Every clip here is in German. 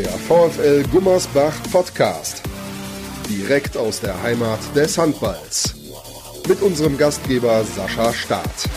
Der VfL Gummersbach Podcast. Direkt aus der Heimat des Handballs. Mit unserem Gastgeber Sascha Staat.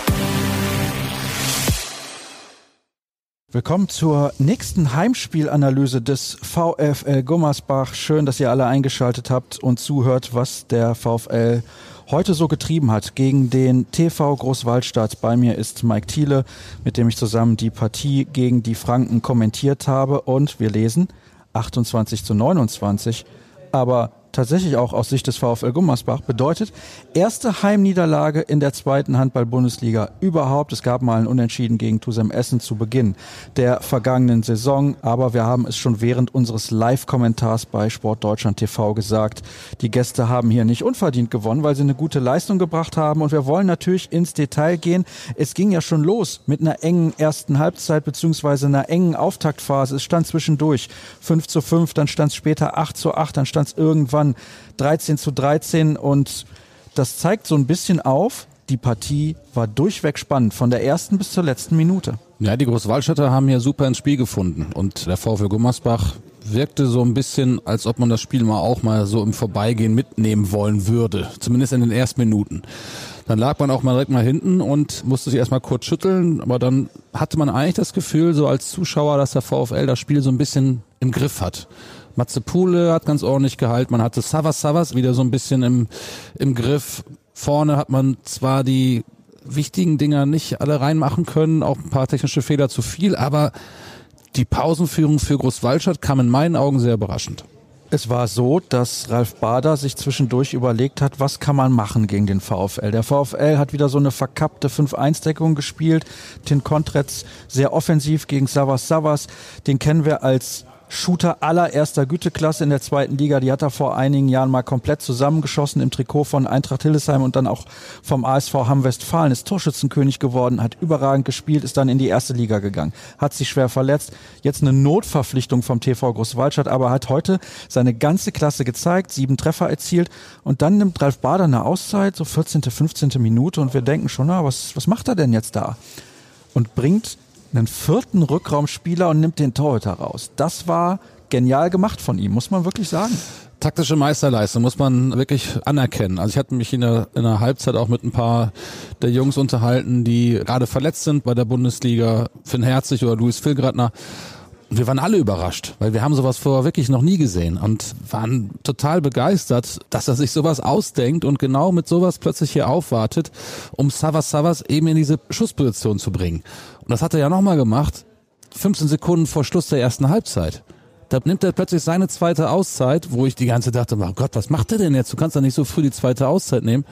Willkommen zur nächsten Heimspielanalyse des VfL Gummersbach. Schön, dass ihr alle eingeschaltet habt und zuhört, was der VfL heute so getrieben hat gegen den TV Großwaldstadt. Bei mir ist Mike Thiele, mit dem ich zusammen die Partie gegen die Franken kommentiert habe und wir lesen 28 zu 29. Aber tatsächlich auch aus Sicht des VfL Gummersbach bedeutet erste Heimniederlage in der zweiten Handball-Bundesliga überhaupt. Es gab mal ein Unentschieden gegen Tusem Essen zu Beginn der vergangenen Saison, aber wir haben es schon während unseres Live-Kommentars bei Sport Deutschland TV gesagt. Die Gäste haben hier nicht unverdient gewonnen, weil sie eine gute Leistung gebracht haben und wir wollen natürlich ins Detail gehen. Es ging ja schon los mit einer engen ersten Halbzeit beziehungsweise einer engen Auftaktphase. Es stand zwischendurch 5 zu 5, dann stand es später 8 zu 8, dann stand es irgendwann waren 13 zu 13 und das zeigt so ein bisschen auf, die Partie war durchweg spannend, von der ersten bis zur letzten Minute. Ja, die Großwaldstädter haben hier super ins Spiel gefunden und der VfL Gummersbach wirkte so ein bisschen, als ob man das Spiel mal auch mal so im Vorbeigehen mitnehmen wollen würde, zumindest in den ersten Minuten. Dann lag man auch mal direkt mal hinten und musste sich erstmal kurz schütteln, aber dann hatte man eigentlich das Gefühl, so als Zuschauer, dass der VfL das Spiel so ein bisschen im Griff hat. Matze Pule hat ganz ordentlich gehalten. Man hatte Savas Savas wieder so ein bisschen im, im Griff. Vorne hat man zwar die wichtigen Dinger nicht alle reinmachen können, auch ein paar technische Fehler zu viel, aber die Pausenführung für Großwaldstadt kam in meinen Augen sehr überraschend. Es war so, dass Ralf Bader sich zwischendurch überlegt hat, was kann man machen gegen den VfL. Der VfL hat wieder so eine verkappte 5-1-Deckung gespielt. Tin Kontretz sehr offensiv gegen Savas Savas. Den kennen wir als Shooter allererster Güteklasse in der zweiten Liga. Die hat er vor einigen Jahren mal komplett zusammengeschossen im Trikot von Eintracht Hildesheim und dann auch vom ASV Hamm Westfalen. Ist Torschützenkönig geworden, hat überragend gespielt, ist dann in die erste Liga gegangen, hat sich schwer verletzt. Jetzt eine Notverpflichtung vom TV Großwaldstadt, aber hat heute seine ganze Klasse gezeigt, sieben Treffer erzielt und dann nimmt Ralf Bader eine Auszeit, so 14., 15. Minute und wir denken schon, na, was, was macht er denn jetzt da? Und bringt einen vierten Rückraumspieler und nimmt den Torhüter raus. Das war genial gemacht von ihm, muss man wirklich sagen. Taktische Meisterleistung muss man wirklich anerkennen. Also ich hatte mich in der, in der Halbzeit auch mit ein paar der Jungs unterhalten, die gerade verletzt sind bei der Bundesliga, Finn Herzig oder Luis Filgratner. Wir waren alle überrascht, weil wir haben sowas vorher wirklich noch nie gesehen und waren total begeistert, dass er sich sowas ausdenkt und genau mit sowas plötzlich hier aufwartet, um Savas Savas eben in diese Schussposition zu bringen. Und das hat er ja nochmal gemacht, 15 Sekunden vor Schluss der ersten Halbzeit. Da nimmt er plötzlich seine zweite Auszeit, wo ich die ganze dachte, oh Gott, was macht er denn jetzt? Du kannst doch nicht so früh die zweite Auszeit nehmen.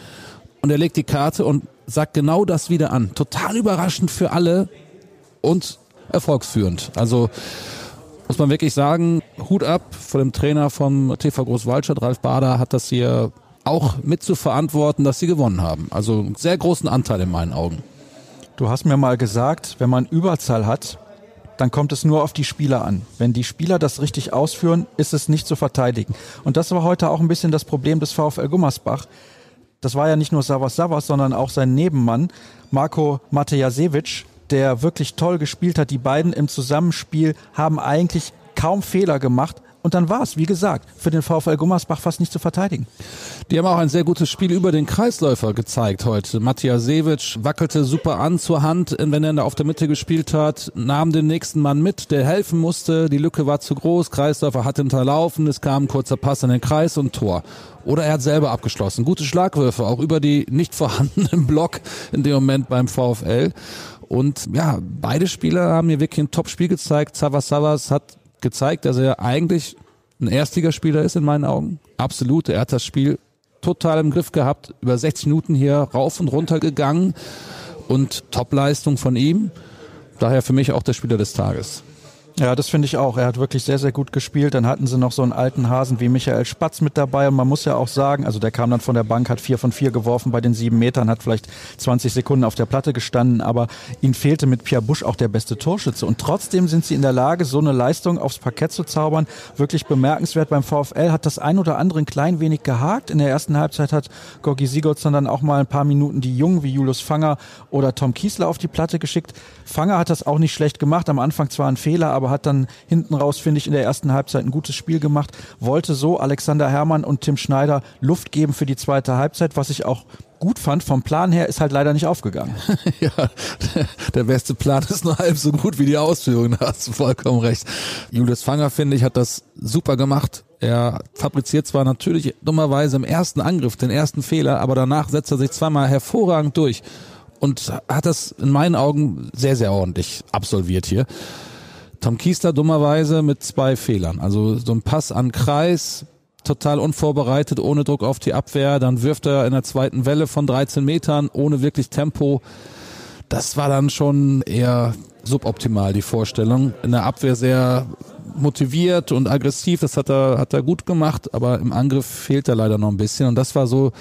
Und er legt die Karte und sagt genau das wieder an. Total überraschend für alle und erfolgsführend. Also muss man wirklich sagen, Hut ab vor dem Trainer vom TV Großwaldstadt, Ralf Bader, hat das hier auch mit zu verantworten, dass sie gewonnen haben. Also sehr großen Anteil in meinen Augen. Du hast mir mal gesagt, wenn man Überzahl hat, dann kommt es nur auf die Spieler an. Wenn die Spieler das richtig ausführen, ist es nicht zu verteidigen. Und das war heute auch ein bisschen das Problem des VfL Gummersbach. Das war ja nicht nur Savas Savas, sondern auch sein Nebenmann, Marco Matejasewitsch, der wirklich toll gespielt hat. Die beiden im Zusammenspiel haben eigentlich kaum Fehler gemacht, und dann war es, wie gesagt, für den VfL Gummersbach fast nicht zu verteidigen. Die haben auch ein sehr gutes Spiel über den Kreisläufer gezeigt heute. Matthias Sevic wackelte super an zur Hand, wenn er auf der Mitte gespielt hat, nahm den nächsten Mann mit, der helfen musste. Die Lücke war zu groß, Kreisläufer hat hinterlaufen, es kam ein kurzer Pass in den Kreis und Tor. Oder er hat selber abgeschlossen. Gute Schlagwürfe, auch über die nicht vorhandenen Block in dem Moment beim VfL. Und ja, beide Spieler haben hier wirklich ein Top-Spiel gezeigt. Savas Savas hat gezeigt, dass er eigentlich ein Erstligaspieler ist in meinen Augen. Absolut. Er hat das Spiel total im Griff gehabt. Über 60 Minuten hier rauf und runter gegangen und Topleistung von ihm. Daher für mich auch der Spieler des Tages. Ja, das finde ich auch. Er hat wirklich sehr, sehr gut gespielt. Dann hatten sie noch so einen alten Hasen wie Michael Spatz mit dabei. Und man muss ja auch sagen, also der kam dann von der Bank, hat vier von vier geworfen bei den sieben Metern, hat vielleicht 20 Sekunden auf der Platte gestanden, aber ihnen fehlte mit Pierre Busch auch der beste Torschütze. Und trotzdem sind sie in der Lage, so eine Leistung aufs Parkett zu zaubern. Wirklich bemerkenswert. Beim VfL hat das ein oder andere ein klein wenig gehakt. In der ersten Halbzeit hat Gorgi Sigurdsson dann auch mal ein paar Minuten die Jungen wie Julius Fanger oder Tom Kiesler auf die Platte geschickt. Fanger hat das auch nicht schlecht gemacht. Am Anfang zwar ein Fehler, aber hat dann hinten raus, finde ich, in der ersten Halbzeit ein gutes Spiel gemacht. Wollte so Alexander Herrmann und Tim Schneider Luft geben für die zweite Halbzeit, was ich auch gut fand vom Plan her, ist halt leider nicht aufgegangen. ja, der beste Plan ist nur halb so gut wie die Ausführung, da hast du vollkommen recht. Julius Fanger, finde ich, hat das super gemacht. Er fabriziert zwar natürlich dummerweise im ersten Angriff den ersten Fehler, aber danach setzt er sich zweimal hervorragend durch und hat das in meinen Augen sehr, sehr ordentlich absolviert hier. Tom Kiester dummerweise mit zwei Fehlern. Also so ein Pass an Kreis, total unvorbereitet, ohne Druck auf die Abwehr. Dann wirft er in der zweiten Welle von 13 Metern, ohne wirklich Tempo. Das war dann schon eher suboptimal, die Vorstellung. In der Abwehr sehr motiviert und aggressiv, das hat er, hat er gut gemacht, aber im Angriff fehlt er leider noch ein bisschen. Und das war so,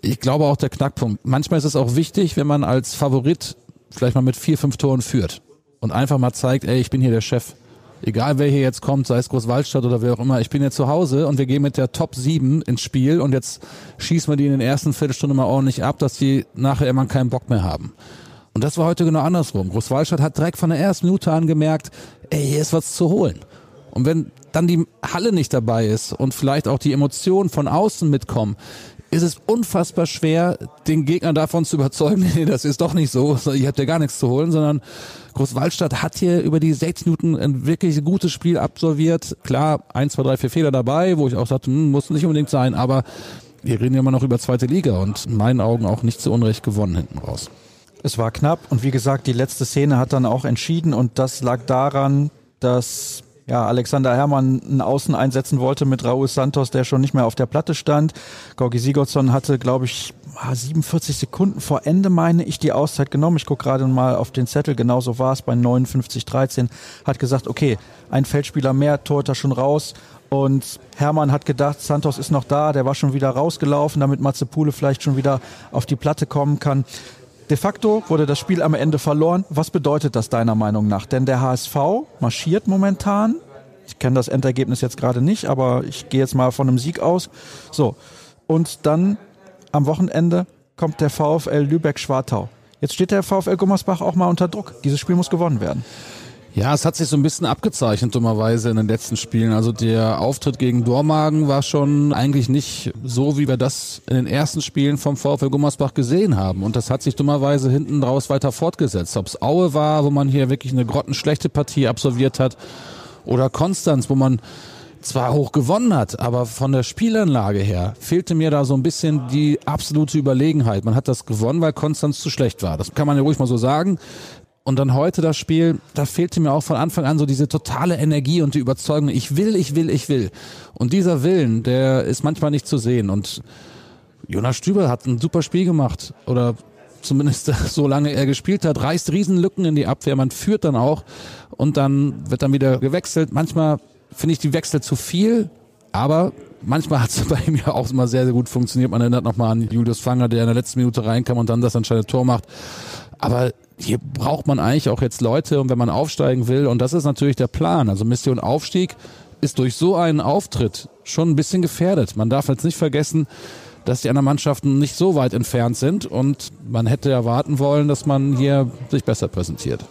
ich glaube auch der Knackpunkt. Manchmal ist es auch wichtig, wenn man als Favorit vielleicht mal mit vier, fünf Toren führt und einfach mal zeigt, ey, ich bin hier der Chef egal wer hier jetzt kommt, sei es Großwaldstadt oder wer auch immer, ich bin jetzt zu Hause und wir gehen mit der Top 7 ins Spiel und jetzt schießen wir die in den ersten Viertelstunde mal ordentlich ab, dass die nachher immer keinen Bock mehr haben. Und das war heute genau andersrum. Großwaldstadt hat direkt von der ersten Minute an gemerkt, ey, hier ist was zu holen. Und wenn dann die Halle nicht dabei ist und vielleicht auch die Emotionen von außen mitkommen, ist es unfassbar schwer, den Gegner davon zu überzeugen, nee, das ist doch nicht so, ihr habt ja gar nichts zu holen, sondern Großwaldstadt hat hier über die sechs Minuten ein wirklich gutes Spiel absolviert. Klar, eins, zwei, drei, vier Fehler dabei, wo ich auch sagte, hm, muss nicht unbedingt sein, aber wir reden ja immer noch über zweite Liga und in meinen Augen auch nicht zu Unrecht gewonnen hinten raus. Es war knapp und wie gesagt, die letzte Szene hat dann auch entschieden und das lag daran, dass ja, Alexander Herrmann einen Außen einsetzen wollte mit Raúl Santos, der schon nicht mehr auf der Platte stand. Gorgi Sigurdsson hatte, glaube ich, 47 Sekunden vor Ende, meine ich, die Auszeit genommen. Ich gucke gerade mal auf den Zettel, genauso war es bei 59-13. Hat gesagt, okay, ein Feldspieler mehr, Torhüter schon raus. Und Hermann hat gedacht, Santos ist noch da, der war schon wieder rausgelaufen, damit Matzepule vielleicht schon wieder auf die Platte kommen kann. De facto wurde das Spiel am Ende verloren. Was bedeutet das deiner Meinung nach? Denn der HSV marschiert momentan. Ich kenne das Endergebnis jetzt gerade nicht, aber ich gehe jetzt mal von einem Sieg aus. So. Und dann am Wochenende kommt der VfL Lübeck-Schwartau. Jetzt steht der VfL Gummersbach auch mal unter Druck. Dieses Spiel muss gewonnen werden. Ja, es hat sich so ein bisschen abgezeichnet, dummerweise in den letzten Spielen. Also der Auftritt gegen Dormagen war schon eigentlich nicht so, wie wir das in den ersten Spielen vom VfL Gummersbach gesehen haben. Und das hat sich dummerweise hinten raus weiter fortgesetzt. Ob es Aue war, wo man hier wirklich eine grottenschlechte Partie absolviert hat, oder Konstanz, wo man zwar hoch gewonnen hat, aber von der Spielanlage her fehlte mir da so ein bisschen die absolute Überlegenheit. Man hat das gewonnen, weil Konstanz zu schlecht war. Das kann man ja ruhig mal so sagen. Und dann heute das Spiel, da fehlte mir auch von Anfang an so diese totale Energie und die Überzeugung, ich will, ich will, ich will. Und dieser Willen, der ist manchmal nicht zu sehen. Und Jonas Stüber hat ein super Spiel gemacht. Oder zumindest solange er gespielt hat, reißt Riesenlücken in die Abwehr. Man führt dann auch und dann wird dann wieder gewechselt. Manchmal finde ich die Wechsel zu viel, aber manchmal hat es bei ihm ja auch immer sehr, sehr gut funktioniert. Man erinnert nochmal an Julius Fanger, der in der letzten Minute reinkam und dann das anscheinend Tor macht. Aber hier braucht man eigentlich auch jetzt Leute und wenn man aufsteigen will, und das ist natürlich der Plan, also Mission Aufstieg ist durch so einen Auftritt schon ein bisschen gefährdet. Man darf jetzt nicht vergessen, dass die anderen Mannschaften nicht so weit entfernt sind und man hätte erwarten wollen, dass man hier sich besser präsentiert.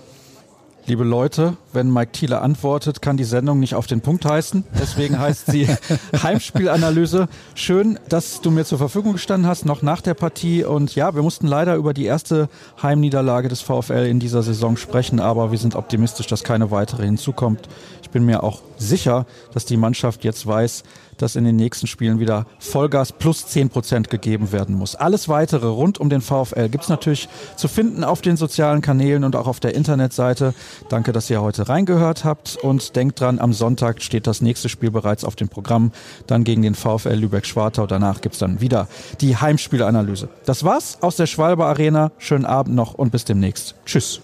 Liebe Leute, wenn Mike Thiele antwortet, kann die Sendung nicht auf den Punkt heißen. Deswegen heißt sie Heimspielanalyse. Schön, dass du mir zur Verfügung gestanden hast, noch nach der Partie. Und ja, wir mussten leider über die erste Heimniederlage des VfL in dieser Saison sprechen, aber wir sind optimistisch, dass keine weitere hinzukommt. Ich bin mir auch sicher, dass die Mannschaft jetzt weiß, dass in den nächsten Spielen wieder Vollgas plus 10 Prozent gegeben werden muss. Alles weitere rund um den VfL gibt es natürlich zu finden auf den sozialen Kanälen und auch auf der Internetseite. Danke, dass ihr heute reingehört habt und denkt dran, am Sonntag steht das nächste Spiel bereits auf dem Programm, dann gegen den VfL Lübeck-Schwartau. Danach gibt es dann wieder die Heimspielanalyse. Das war's aus der Schwalbe Arena. Schönen Abend noch und bis demnächst. Tschüss.